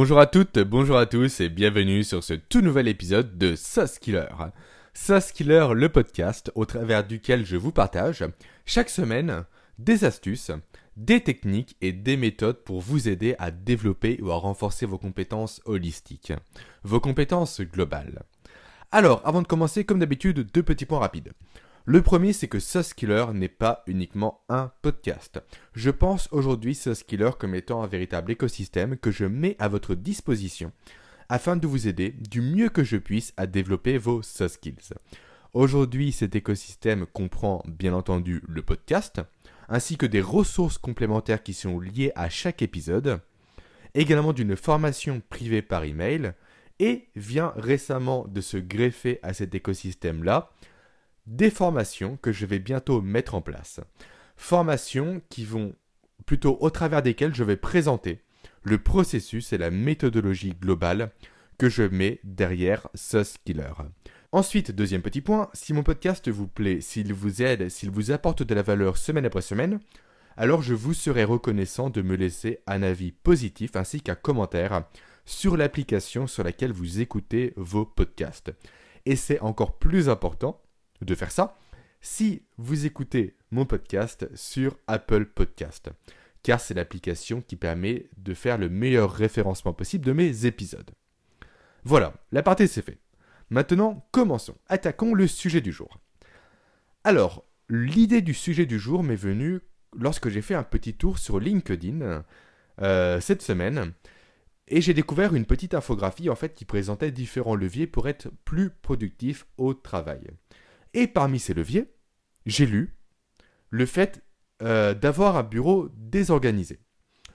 Bonjour à toutes, bonjour à tous et bienvenue sur ce tout nouvel épisode de Sauce Killer. Killer, le podcast au travers duquel je vous partage chaque semaine des astuces, des techniques et des méthodes pour vous aider à développer ou à renforcer vos compétences holistiques, vos compétences globales. Alors, avant de commencer, comme d'habitude, deux petits points rapides. Le premier, c'est que Sauce n'est pas uniquement un podcast. Je pense aujourd'hui Sauce comme étant un véritable écosystème que je mets à votre disposition afin de vous aider du mieux que je puisse à développer vos soft. Aujourd'hui, cet écosystème comprend bien entendu le podcast, ainsi que des ressources complémentaires qui sont liées à chaque épisode, également d'une formation privée par email, et vient récemment de se greffer à cet écosystème-là des formations que je vais bientôt mettre en place. Formations qui vont plutôt au travers desquelles je vais présenter le processus et la méthodologie globale que je mets derrière ce skiller. Ensuite, deuxième petit point, si mon podcast vous plaît, s'il vous aide, s'il vous apporte de la valeur semaine après semaine, alors je vous serai reconnaissant de me laisser un avis positif ainsi qu'un commentaire sur l'application sur laquelle vous écoutez vos podcasts. Et c'est encore plus important de faire ça si vous écoutez mon podcast sur Apple Podcast, car c'est l'application qui permet de faire le meilleur référencement possible de mes épisodes. Voilà, la partie c'est fait. Maintenant, commençons. Attaquons le sujet du jour. Alors, l'idée du sujet du jour m'est venue lorsque j'ai fait un petit tour sur LinkedIn euh, cette semaine et j'ai découvert une petite infographie en fait qui présentait différents leviers pour être plus productif au travail. Et parmi ces leviers, j'ai lu le fait euh, d'avoir un bureau désorganisé.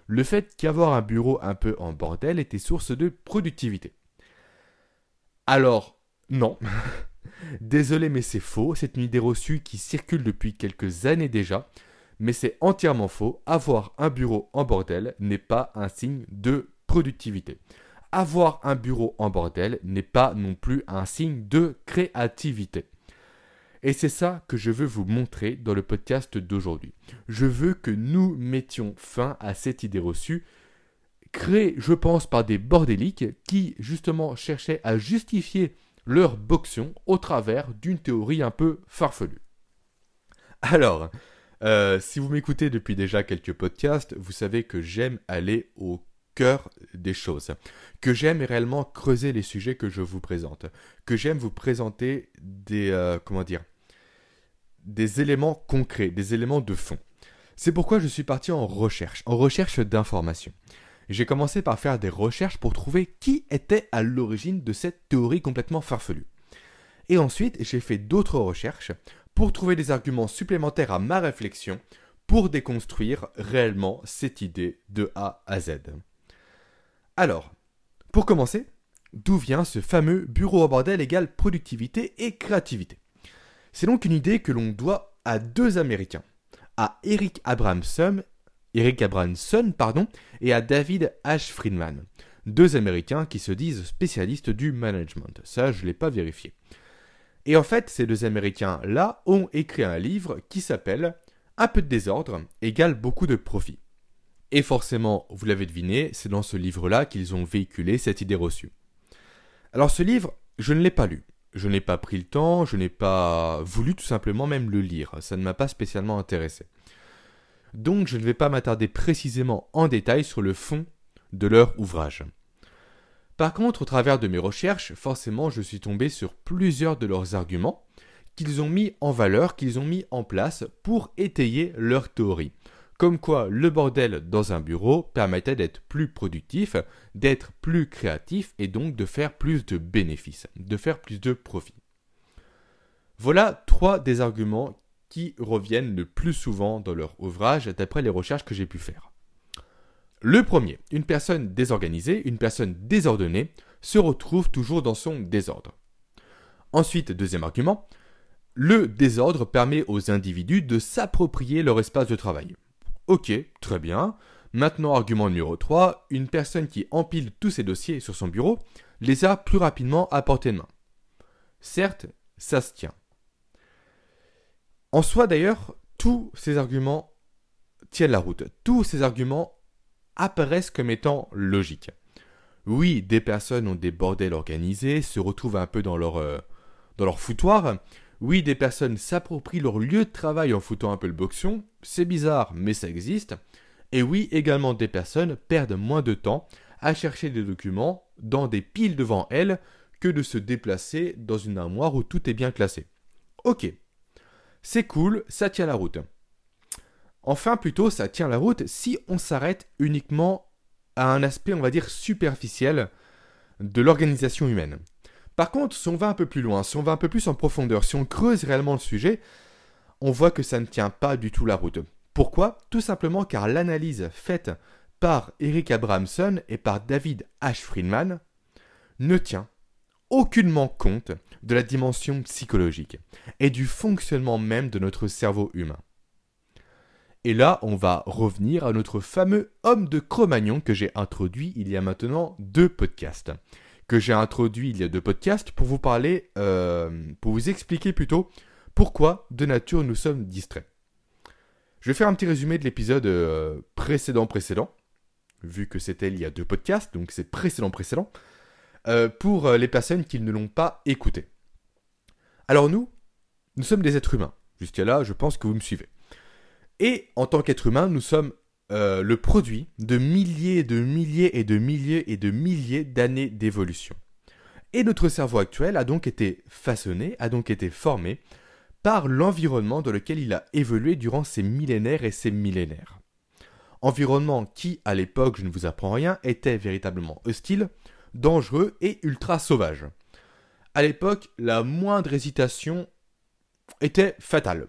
Le fait qu'avoir un bureau un peu en bordel était source de productivité. Alors, non. Désolé, mais c'est faux. C'est une idée reçue qui circule depuis quelques années déjà. Mais c'est entièrement faux. Avoir un bureau en bordel n'est pas un signe de productivité. Avoir un bureau en bordel n'est pas non plus un signe de créativité. Et c'est ça que je veux vous montrer dans le podcast d'aujourd'hui. Je veux que nous mettions fin à cette idée reçue, créée, je pense, par des bordéliques qui, justement, cherchaient à justifier leur boxon au travers d'une théorie un peu farfelue. Alors, euh, si vous m'écoutez depuis déjà quelques podcasts, vous savez que j'aime aller au cœur des choses, que j'aime réellement creuser les sujets que je vous présente, que j'aime vous présenter des euh, comment dire des éléments concrets, des éléments de fond. C'est pourquoi je suis parti en recherche, en recherche d'informations. J'ai commencé par faire des recherches pour trouver qui était à l'origine de cette théorie complètement farfelue. Et ensuite, j'ai fait d'autres recherches pour trouver des arguments supplémentaires à ma réflexion pour déconstruire réellement cette idée de A à Z. Alors, pour commencer, d'où vient ce fameux bureau à bordel égale productivité et créativité? C'est donc une idée que l'on doit à deux Américains, à Eric Abramson, Eric Abramson pardon, et à David H. Friedman, deux Américains qui se disent spécialistes du management. Ça, je ne l'ai pas vérifié. Et en fait, ces deux Américains-là ont écrit un livre qui s'appelle Un peu de désordre égale beaucoup de profit. Et forcément, vous l'avez deviné, c'est dans ce livre-là qu'ils ont véhiculé cette idée reçue. Alors ce livre, je ne l'ai pas lu. Je n'ai pas pris le temps, je n'ai pas voulu tout simplement même le lire, ça ne m'a pas spécialement intéressé. Donc je ne vais pas m'attarder précisément en détail sur le fond de leur ouvrage. Par contre, au travers de mes recherches, forcément je suis tombé sur plusieurs de leurs arguments qu'ils ont mis en valeur, qu'ils ont mis en place pour étayer leur théorie comme quoi le bordel dans un bureau permettait d'être plus productif, d'être plus créatif et donc de faire plus de bénéfices, de faire plus de profits. Voilà trois des arguments qui reviennent le plus souvent dans leur ouvrage d'après les recherches que j'ai pu faire. Le premier, une personne désorganisée, une personne désordonnée, se retrouve toujours dans son désordre. Ensuite, deuxième argument, le désordre permet aux individus de s'approprier leur espace de travail. Ok, très bien. Maintenant, argument numéro 3, une personne qui empile tous ses dossiers sur son bureau les a plus rapidement à portée de main. Certes, ça se tient. En soi d'ailleurs, tous ces arguments tiennent la route. Tous ces arguments apparaissent comme étant logiques. Oui, des personnes ont des bordels organisés, se retrouvent un peu dans leur, euh, dans leur foutoir. Oui, des personnes s'approprient leur lieu de travail en foutant un peu le boxon. C'est bizarre, mais ça existe. Et oui, également des personnes perdent moins de temps à chercher des documents dans des piles devant elles que de se déplacer dans une armoire où tout est bien classé. Ok, c'est cool, ça tient la route. Enfin, plutôt, ça tient la route si on s'arrête uniquement à un aspect, on va dire, superficiel de l'organisation humaine. Par contre, si on va un peu plus loin, si on va un peu plus en profondeur, si on creuse réellement le sujet, on voit que ça ne tient pas du tout la route. Pourquoi? Tout simplement car l'analyse faite par Eric Abramson et par David H. Friedman ne tient aucunement compte de la dimension psychologique et du fonctionnement même de notre cerveau humain. Et là, on va revenir à notre fameux homme de Cro-Magnon que j'ai introduit il y a maintenant deux podcasts. Que j'ai introduit il y a deux podcasts pour vous parler, euh, pour vous expliquer plutôt pourquoi de nature nous sommes distraits. Je vais faire un petit résumé de l'épisode euh, précédent précédent, vu que c'était il y a deux podcasts, donc c'est précédent précédent, euh, pour les personnes qui ne l'ont pas écouté. Alors nous, nous sommes des êtres humains. Jusqu'à là, je pense que vous me suivez. Et en tant qu'être humain, nous sommes euh, le produit de milliers et de milliers et de milliers et de milliers d'années d'évolution. Et notre cerveau actuel a donc été façonné, a donc été formé par l'environnement dans lequel il a évolué durant ces millénaires et ces millénaires. Environnement qui, à l'époque, je ne vous apprends rien, était véritablement hostile, dangereux et ultra sauvage. À l'époque, la moindre hésitation était fatale.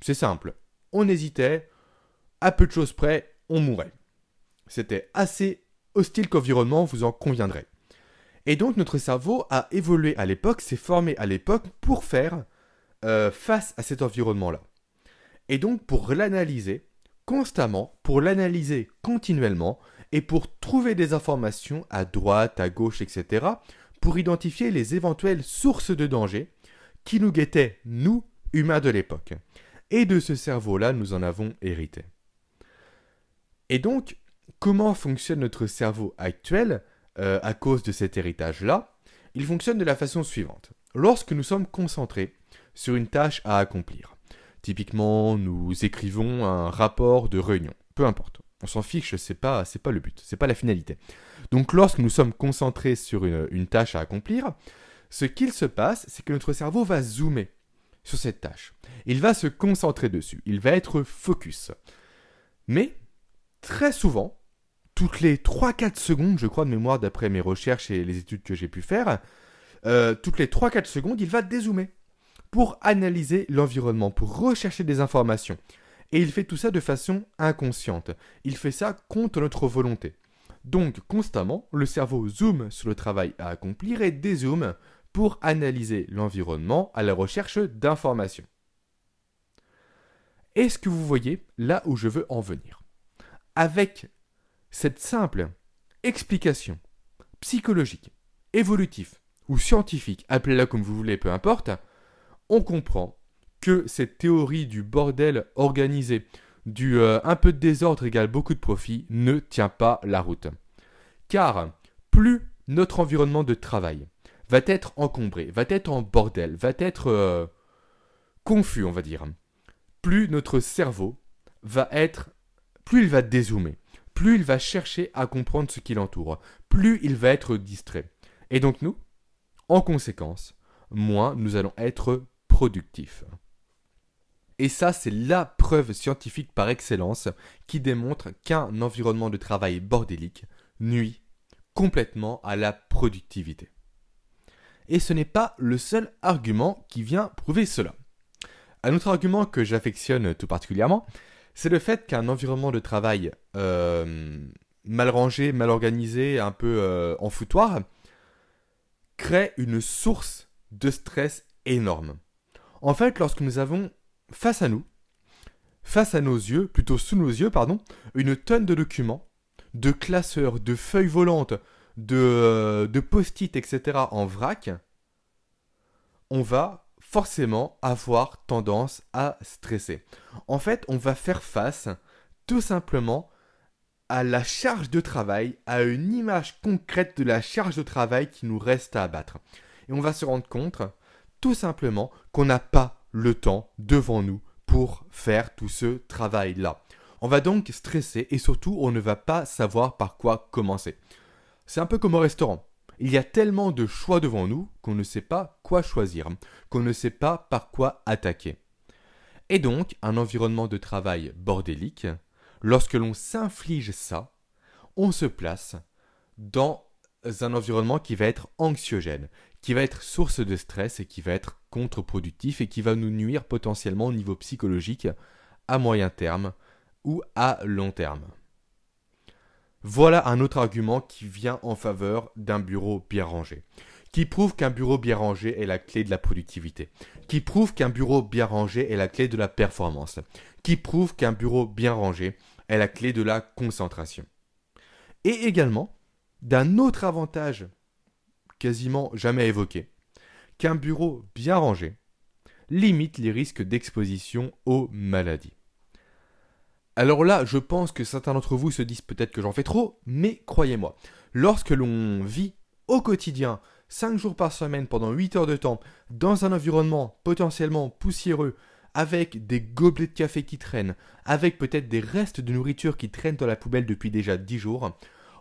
C'est simple, on hésitait, à peu de choses près, on mourait. C'était assez hostile qu'environnement, vous en conviendrez. Et donc notre cerveau a évolué à l'époque, s'est formé à l'époque pour faire euh, face à cet environnement-là. Et donc pour l'analyser constamment, pour l'analyser continuellement, et pour trouver des informations à droite, à gauche, etc., pour identifier les éventuelles sources de danger qui nous guettaient, nous, humains de l'époque. Et de ce cerveau-là, nous en avons hérité. Et donc, comment fonctionne notre cerveau actuel euh, à cause de cet héritage-là? Il fonctionne de la façon suivante. Lorsque nous sommes concentrés sur une tâche à accomplir, typiquement nous écrivons un rapport de réunion, peu importe, on s'en fiche, c'est pas, c'est pas le but, c'est pas la finalité. Donc lorsque nous sommes concentrés sur une, une tâche à accomplir, ce qu'il se passe, c'est que notre cerveau va zoomer sur cette tâche. Il va se concentrer dessus, il va être focus. Mais, très souvent, toutes les 3-4 secondes, je crois de mémoire d'après mes recherches et les études que j'ai pu faire, euh, toutes les 3-4 secondes, il va dézoomer pour analyser l'environnement, pour rechercher des informations. Et il fait tout ça de façon inconsciente. Il fait ça contre notre volonté. Donc, constamment, le cerveau zoome sur le travail à accomplir et dézoome pour analyser l'environnement à la recherche d'informations. Est-ce que vous voyez là où je veux en venir? Avec cette simple explication psychologique, évolutive ou scientifique, appelez-la comme vous voulez, peu importe, on comprend que cette théorie du bordel organisé, du euh, un peu de désordre égale beaucoup de profit, ne tient pas la route. Car plus notre environnement de travail, va être encombré, va être en bordel, va être euh, confus, on va dire. Plus notre cerveau va être, plus il va dézoomer, plus il va chercher à comprendre ce qui l'entoure, plus il va être distrait. Et donc nous, en conséquence, moins nous allons être productifs. Et ça, c'est la preuve scientifique par excellence qui démontre qu'un environnement de travail bordélique nuit complètement à la productivité. Et ce n'est pas le seul argument qui vient prouver cela. Un autre argument que j'affectionne tout particulièrement, c'est le fait qu'un environnement de travail euh, mal rangé, mal organisé, un peu euh, en foutoir, crée une source de stress énorme. En fait, lorsque nous avons face à nous, face à nos yeux, plutôt sous nos yeux, pardon, une tonne de documents, de classeurs, de feuilles volantes, de, de post-it, etc. en vrac, on va forcément avoir tendance à stresser. En fait, on va faire face tout simplement à la charge de travail, à une image concrète de la charge de travail qui nous reste à abattre. Et on va se rendre compte, tout simplement, qu'on n'a pas le temps devant nous pour faire tout ce travail-là. On va donc stresser et surtout on ne va pas savoir par quoi commencer. C'est un peu comme au restaurant. Il y a tellement de choix devant nous qu'on ne sait pas quoi choisir, qu'on ne sait pas par quoi attaquer. Et donc, un environnement de travail bordélique, lorsque l'on s'inflige ça, on se place dans un environnement qui va être anxiogène, qui va être source de stress et qui va être contre-productif et qui va nous nuire potentiellement au niveau psychologique à moyen terme ou à long terme. Voilà un autre argument qui vient en faveur d'un bureau bien rangé, qui prouve qu'un bureau bien rangé est la clé de la productivité, qui prouve qu'un bureau bien rangé est la clé de la performance, qui prouve qu'un bureau bien rangé est la clé de la concentration. Et également d'un autre avantage quasiment jamais évoqué, qu'un bureau bien rangé limite les risques d'exposition aux maladies. Alors là, je pense que certains d'entre vous se disent peut-être que j'en fais trop, mais croyez-moi, lorsque l'on vit au quotidien, 5 jours par semaine pendant 8 heures de temps, dans un environnement potentiellement poussiéreux, avec des gobelets de café qui traînent, avec peut-être des restes de nourriture qui traînent dans la poubelle depuis déjà 10 jours,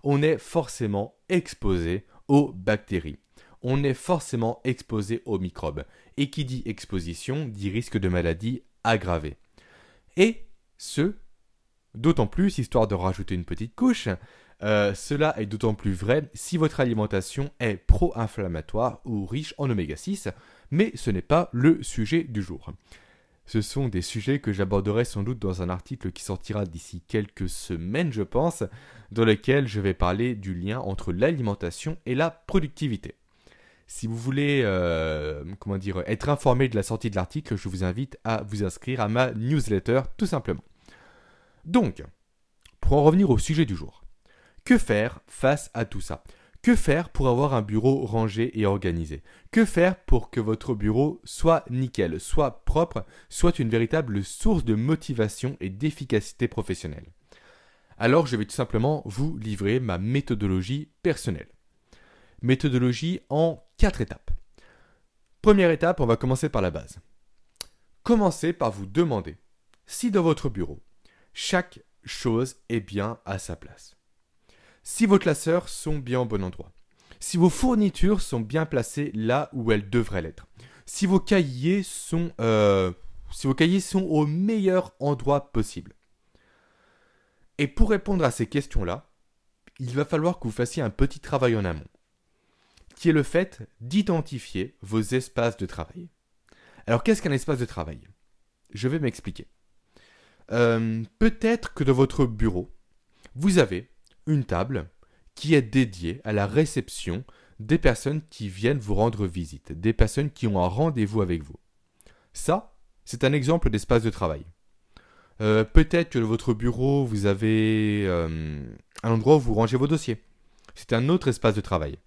on est forcément exposé aux bactéries. On est forcément exposé aux microbes. Et qui dit exposition dit risque de maladie aggravé. Et ce, D'autant plus, histoire de rajouter une petite couche, euh, cela est d'autant plus vrai si votre alimentation est pro-inflammatoire ou riche en oméga 6, mais ce n'est pas le sujet du jour. Ce sont des sujets que j'aborderai sans doute dans un article qui sortira d'ici quelques semaines, je pense, dans lequel je vais parler du lien entre l'alimentation et la productivité. Si vous voulez, euh, être informé de la sortie de l'article, je vous invite à vous inscrire à ma newsletter, tout simplement. Donc, pour en revenir au sujet du jour, que faire face à tout ça? Que faire pour avoir un bureau rangé et organisé? Que faire pour que votre bureau soit nickel, soit propre, soit une véritable source de motivation et d'efficacité professionnelle? Alors je vais tout simplement vous livrer ma méthodologie personnelle. Méthodologie en quatre étapes. Première étape, on va commencer par la base. Commencez par vous demander si dans votre bureau, chaque chose est bien à sa place. Si vos classeurs sont bien au bon endroit, si vos fournitures sont bien placées là où elles devraient l'être, si vos cahiers sont, euh, si vos cahiers sont au meilleur endroit possible. Et pour répondre à ces questions-là, il va falloir que vous fassiez un petit travail en amont, qui est le fait d'identifier vos espaces de travail. Alors qu'est-ce qu'un espace de travail? Je vais m'expliquer. Euh, peut-être que dans votre bureau, vous avez une table qui est dédiée à la réception des personnes qui viennent vous rendre visite, des personnes qui ont un rendez-vous avec vous. Ça, c'est un exemple d'espace de travail. Euh, peut-être que dans votre bureau, vous avez euh, un endroit où vous rangez vos dossiers. C'est un autre espace de travail.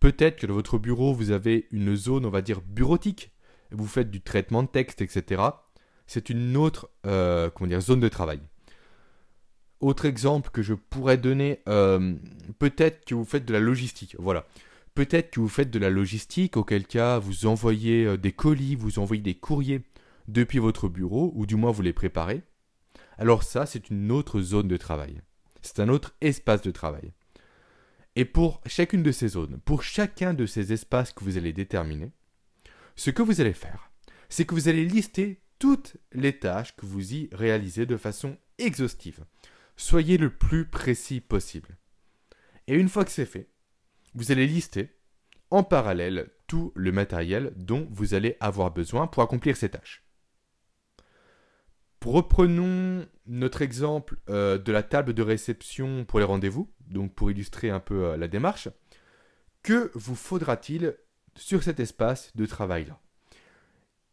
Peut-être que dans votre bureau, vous avez une zone, on va dire, bureautique. Vous faites du traitement de texte, etc c'est une autre euh, zone de travail. Autre exemple que je pourrais donner, euh, peut-être que vous faites de la logistique. Voilà. Peut-être que vous faites de la logistique, auquel cas vous envoyez euh, des colis, vous envoyez des courriers depuis votre bureau, ou du moins vous les préparez. Alors ça, c'est une autre zone de travail. C'est un autre espace de travail. Et pour chacune de ces zones, pour chacun de ces espaces que vous allez déterminer, ce que vous allez faire, c'est que vous allez lister toutes les tâches que vous y réalisez de façon exhaustive. Soyez le plus précis possible. Et une fois que c'est fait, vous allez lister en parallèle tout le matériel dont vous allez avoir besoin pour accomplir ces tâches. Reprenons notre exemple euh, de la table de réception pour les rendez-vous, donc pour illustrer un peu euh, la démarche. Que vous faudra-t-il sur cet espace de travail-là?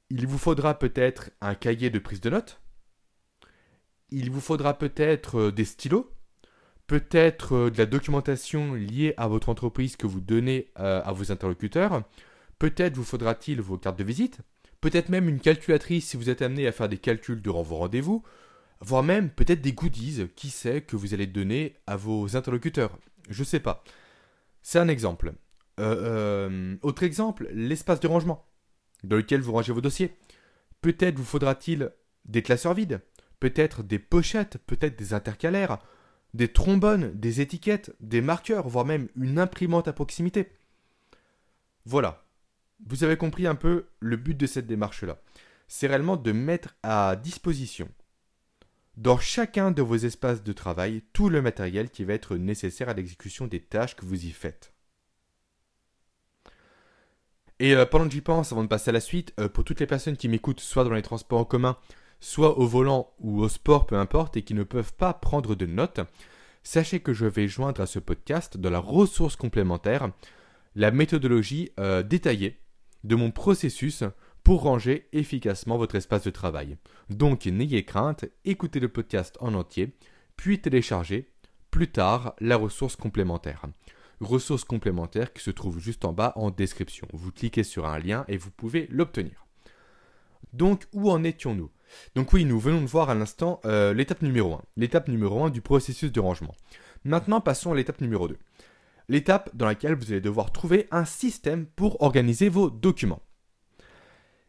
Il vous faudra peut-être un cahier de prise de notes. Il vous faudra peut-être euh, des stylos. Peut-être euh, de la documentation liée à votre entreprise que vous donnez euh, à vos interlocuteurs. Peut-être vous faudra-t-il vos cartes de visite. Peut-être même une calculatrice si vous êtes amené à faire des calculs durant vos rendez-vous. voire même peut-être des goodies, qui sait, que vous allez donner à vos interlocuteurs. Je sais pas. C'est un exemple. Autre exemple, l'espace de rangement, dans lequel vous rangez vos dossiers. Peut-être vous faudra-t-il des classeurs vides, peut-être des pochettes, peut-être des intercalaires, des trombones, des étiquettes, des marqueurs, voire même une imprimante à proximité. Voilà. Vous avez compris un peu le but de cette démarche-là. C'est réellement de mettre à disposition, dans chacun de vos espaces de travail, tout le matériel qui va être nécessaire à l'exécution des tâches que vous y faites. Et euh, pendant que j'y pense, avant de passer à la suite, euh, pour toutes les personnes qui m'écoutent, soit dans les transports en commun, soit au volant ou au sport, peu importe, et qui ne peuvent pas prendre de notes, sachez que je vais joindre à ce podcast dans la ressource complémentaire la méthodologie euh, détaillée de mon processus pour ranger efficacement votre espace de travail. Donc n'ayez crainte, écoutez le podcast en entier, puis téléchargez plus tard la ressource complémentaire. Ressource complémentaire qui se trouve juste en bas en description. Vous cliquez sur un lien et vous pouvez l'obtenir. Donc où en étions-nous? Donc oui, nous venons de voir à l'instant euh, l'étape numéro 1. L'étape numéro 1 du processus de rangement. Maintenant passons à l'étape numéro 2 l'étape dans laquelle vous allez devoir trouver un système pour organiser vos documents.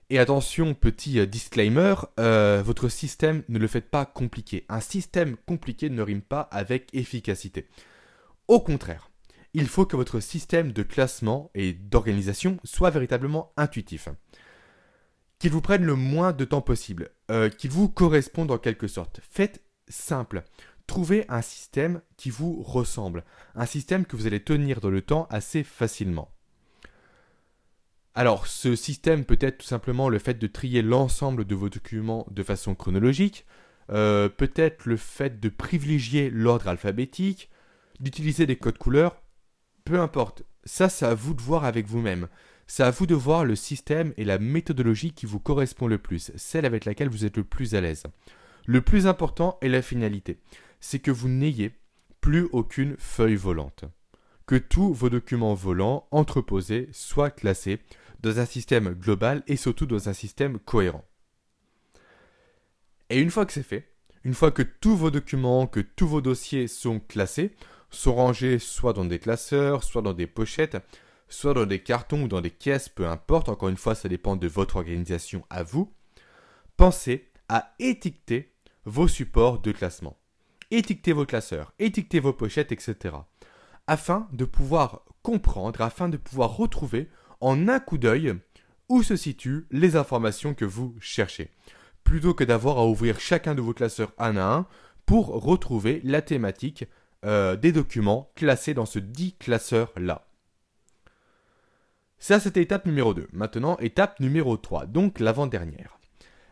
Et attention, petit euh, disclaimer, euh, votre système ne le faites pas compliqué. Un système compliqué ne rime pas avec efficacité. Au contraire, il faut que votre système de classement et d'organisation soit véritablement intuitif. Qu'il vous prenne le moins de temps possible, euh, qu'il vous corresponde en quelque sorte. Faites simple. Trouvez un système qui vous ressemble, un système que vous allez tenir dans le temps assez facilement. Alors, ce système peut être tout simplement le fait de trier l'ensemble de vos documents de façon chronologique, euh, peut-être le fait de privilégier l'ordre alphabétique, d'utiliser des codes couleurs, peu importe. Ça, c'est à vous de voir avec vous-même. C'est à vous de voir le système et la méthodologie qui vous correspond le plus, celle avec laquelle vous êtes le plus à l'aise. Le plus important est la finalité c'est que vous n'ayez plus aucune feuille volante. Que tous vos documents volants entreposés soient classés dans un système global et surtout dans un système cohérent. Et une fois que c'est fait, une fois que tous vos documents, que tous vos dossiers sont classés, sont rangés soit dans des classeurs, soit dans des pochettes, soit dans des cartons ou dans des caisses, peu importe, encore une fois ça dépend de votre organisation à vous, pensez à étiqueter vos supports de classement étiquetez vos classeurs, étiquetez vos pochettes, etc. Afin de pouvoir comprendre, afin de pouvoir retrouver en un coup d'œil où se situent les informations que vous cherchez. Plutôt que d'avoir à ouvrir chacun de vos classeurs un à un pour retrouver la thématique euh, des documents classés dans ce dit classeur-là. Ça, c'était étape numéro 2. Maintenant, étape numéro 3, donc l'avant-dernière.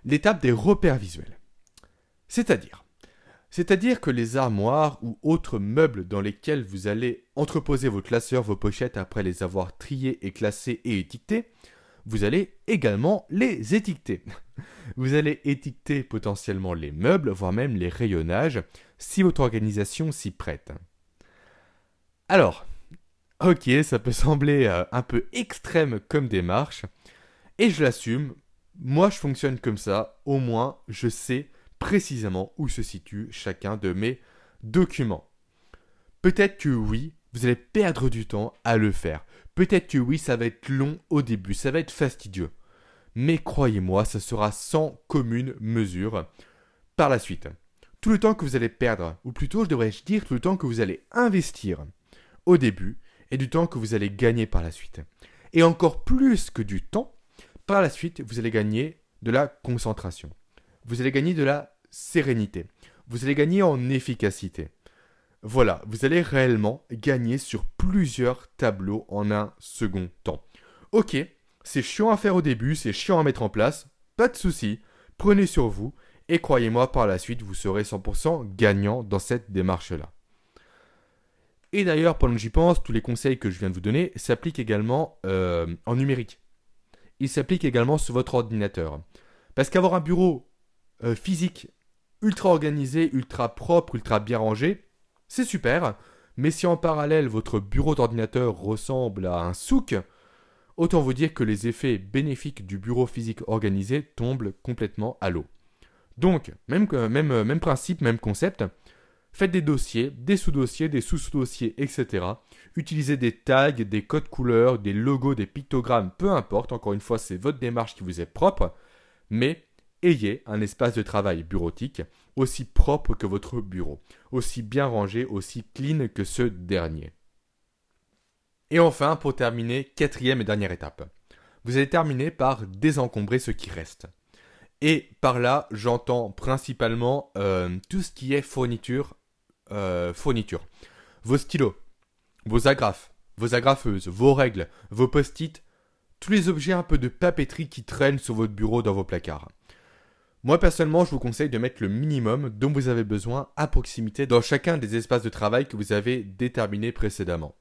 L'étape des repères visuels. C'est-à-dire, c'est-à-dire que les armoires ou autres meubles dans lesquels vous allez entreposer vos classeurs, vos pochettes après les avoir triés et classés et étiquetés, vous allez également les étiqueter. Vous allez étiqueter potentiellement les meubles, voire même les rayonnages, si votre organisation s'y prête. Alors, ok, ça peut sembler euh, un peu extrême comme démarche, et je l'assume, moi je fonctionne comme ça, au moins je sais précisément où se situe chacun de mes documents. Peut-être que oui, vous allez perdre du temps à le faire. Peut-être que oui, ça va être long au début, ça va être fastidieux. Mais croyez-moi, ça sera sans commune mesure par la suite. Tout le temps que vous allez perdre, ou plutôt je devrais dire tout le temps que vous allez investir au début, et du temps que vous allez gagner par la suite. Et encore plus que du temps, par la suite, vous allez gagner de la concentration. Vous allez gagner de la sérénité. Vous allez gagner en efficacité. Voilà, vous allez réellement gagner sur plusieurs tableaux en un second temps. Ok, c'est chiant à faire au début, c'est chiant à mettre en place, pas de souci, prenez sur vous et croyez-moi par la suite vous serez 100% gagnant dans cette démarche-là. Et d'ailleurs, pendant que j'y pense, tous les conseils que je viens de vous donner s'appliquent également euh, en numérique. Ils s'appliquent également sur votre ordinateur. Parce qu'avoir un bureau euh, physique ultra organisé, ultra propre, ultra bien rangé, c'est super, mais si en parallèle votre bureau d'ordinateur ressemble à un souk, autant vous dire que les effets bénéfiques du bureau physique organisé tombent complètement à l'eau. Donc, même, même, même principe, même concept. Faites des dossiers, des sous-dossiers, des sous-dossiers, etc. Utilisez des tags, des codes couleurs, des logos, des pictogrammes, peu importe. Encore une fois, c'est votre démarche qui vous est propre. Mais ayez un espace de travail bureautique aussi propre que votre bureau, aussi bien rangé, aussi clean que ce dernier. Et enfin, pour terminer, quatrième et dernière étape. Vous allez terminer par désencombrer ce qui reste. Et par là, j'entends principalement euh, tout ce qui est fourniture, euh, fourniture. Vos stylos, vos agrafes, vos agrafeuses, vos règles, vos post-it, tous les objets un peu de papeterie qui traînent sur votre bureau dans vos placards. Moi personnellement, je vous conseille de mettre le minimum dont vous avez besoin à proximité dans chacun des espaces de travail que vous avez déterminés précédemment.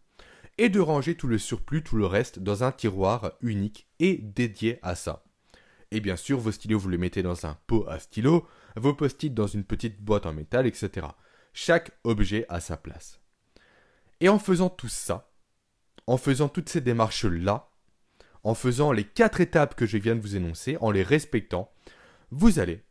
Et de ranger tout le surplus, tout le reste dans un tiroir unique et dédié à ça. Et bien sûr, vos stylos, vous les mettez dans un pot à stylo, vos post-it dans une petite boîte en métal, etc. Chaque objet a sa place. Et en faisant tout ça, en faisant toutes ces démarches-là, en faisant les quatre étapes que je viens de vous énoncer, en les respectant, vous allez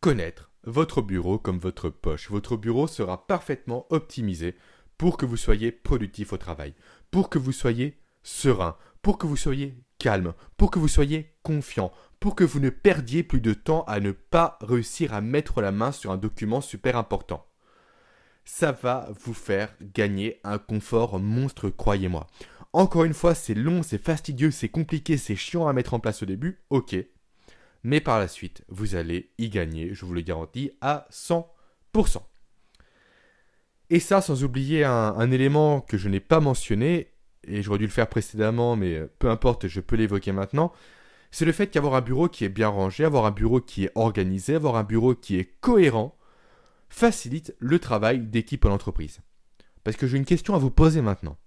connaître votre bureau comme votre poche. Votre bureau sera parfaitement optimisé pour que vous soyez productif au travail, pour que vous soyez serein, pour que vous soyez calme, pour que vous soyez confiant, pour que vous ne perdiez plus de temps à ne pas réussir à mettre la main sur un document super important. Ça va vous faire gagner un confort monstre, croyez-moi. Encore une fois, c'est long, c'est fastidieux, c'est compliqué, c'est chiant à mettre en place au début, ok mais par la suite, vous allez y gagner, je vous le garantis, à 100%. Et ça, sans oublier un, élément que je n'ai pas mentionné, et j'aurais dû le faire précédemment, mais euh, peu importe, je peux l'évoquer maintenant, c'est le fait qu'avoir un bureau qui est bien rangé, avoir un bureau qui est organisé, avoir un bureau qui est cohérent, facilite le travail d'équipe en entreprise. Parce que j'ai une question à vous poser maintenant.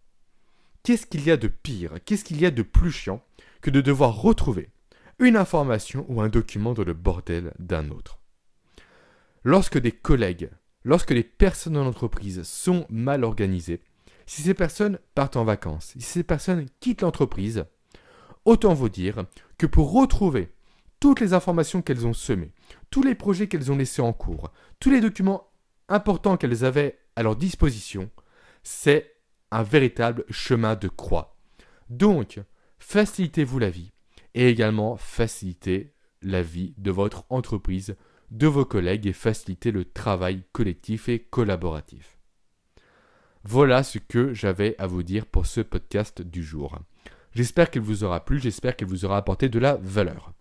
Qu'est-ce qu'il y a de pire, qu'est-ce qu'il y a de plus chiant que de devoir retrouver une information ou un document dans le bordel d'un autre. Lorsque des collègues, lorsque les personnes dans l'entreprise sont mal organisées, si ces personnes partent en vacances, si ces personnes quittent l'entreprise, autant vous dire que pour retrouver toutes les informations qu'elles ont semées, tous les projets qu'elles ont laissés en cours, tous les documents importants qu'elles avaient à leur disposition, c'est un véritable chemin de croix. Donc, facilitez-vous la vie et également faciliter la vie de votre entreprise, de vos collègues et faciliter le travail collectif et collaboratif. Voilà ce que j'avais à vous dire pour ce podcast du jour. J'espère qu'il vous aura plu, j'espère qu'il vous aura apporté de la valeur.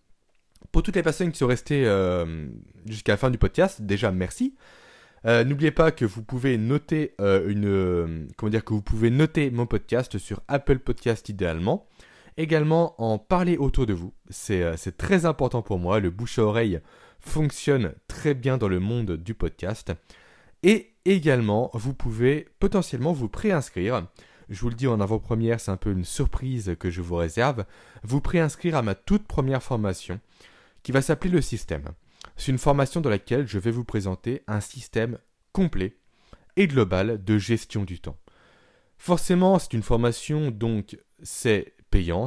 Pour toutes les personnes qui sont restées euh, jusqu'à la fin du podcast, déjà merci. Euh, n'oubliez pas que vous pouvez noter euh, une, comment dire que vous pouvez noter mon podcast sur Apple Podcast idéalement. Également, en parler autour de vous. Euh, c'est très important pour moi. Le bouche à oreille fonctionne très bien dans le monde du podcast. Et également, vous pouvez potentiellement vous préinscrire. Je vous le dis en avant-première, c'est un peu une surprise que je vous réserve. Vous préinscrire à ma toute première formation qui va s'appeler le système. C'est une formation dans laquelle je vais vous présenter un système complet et global de gestion du temps. Forcément, c'est une formation, donc c'est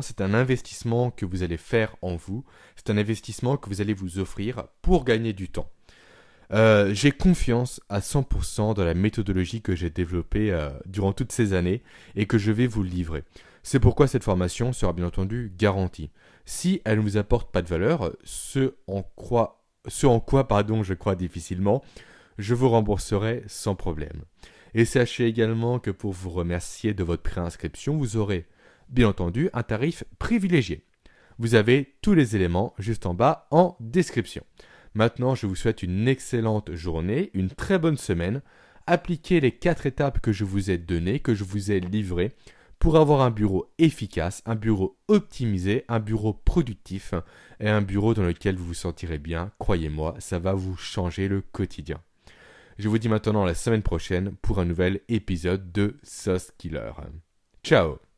c'est un investissement que vous allez faire en vous, c'est un investissement que vous allez vous offrir pour gagner du temps. Euh, j'ai confiance à 100% dans la méthodologie que j'ai développée euh, durant toutes ces années et que je vais vous livrer. C'est pourquoi cette formation sera bien entendu garantie. Si elle ne vous apporte pas de valeur, ce en, ce en quoi pardon, je crois difficilement, je vous rembourserai sans problème. Et sachez également que pour vous remercier de votre préinscription, vous aurez bien entendu un tarif privilégié. Vous avez tous les éléments juste en bas en description. Maintenant, je vous souhaite une excellente journée, une très bonne semaine. Appliquez les quatre étapes que je vous ai données, que je vous ai livrées, pour avoir un bureau efficace, un bureau optimisé, un bureau productif et un bureau dans lequel vous vous sentirez bien. Croyez-moi, ça va vous changer le quotidien. Je vous dis maintenant la semaine prochaine pour un nouvel épisode de Sauce Killer. Ciao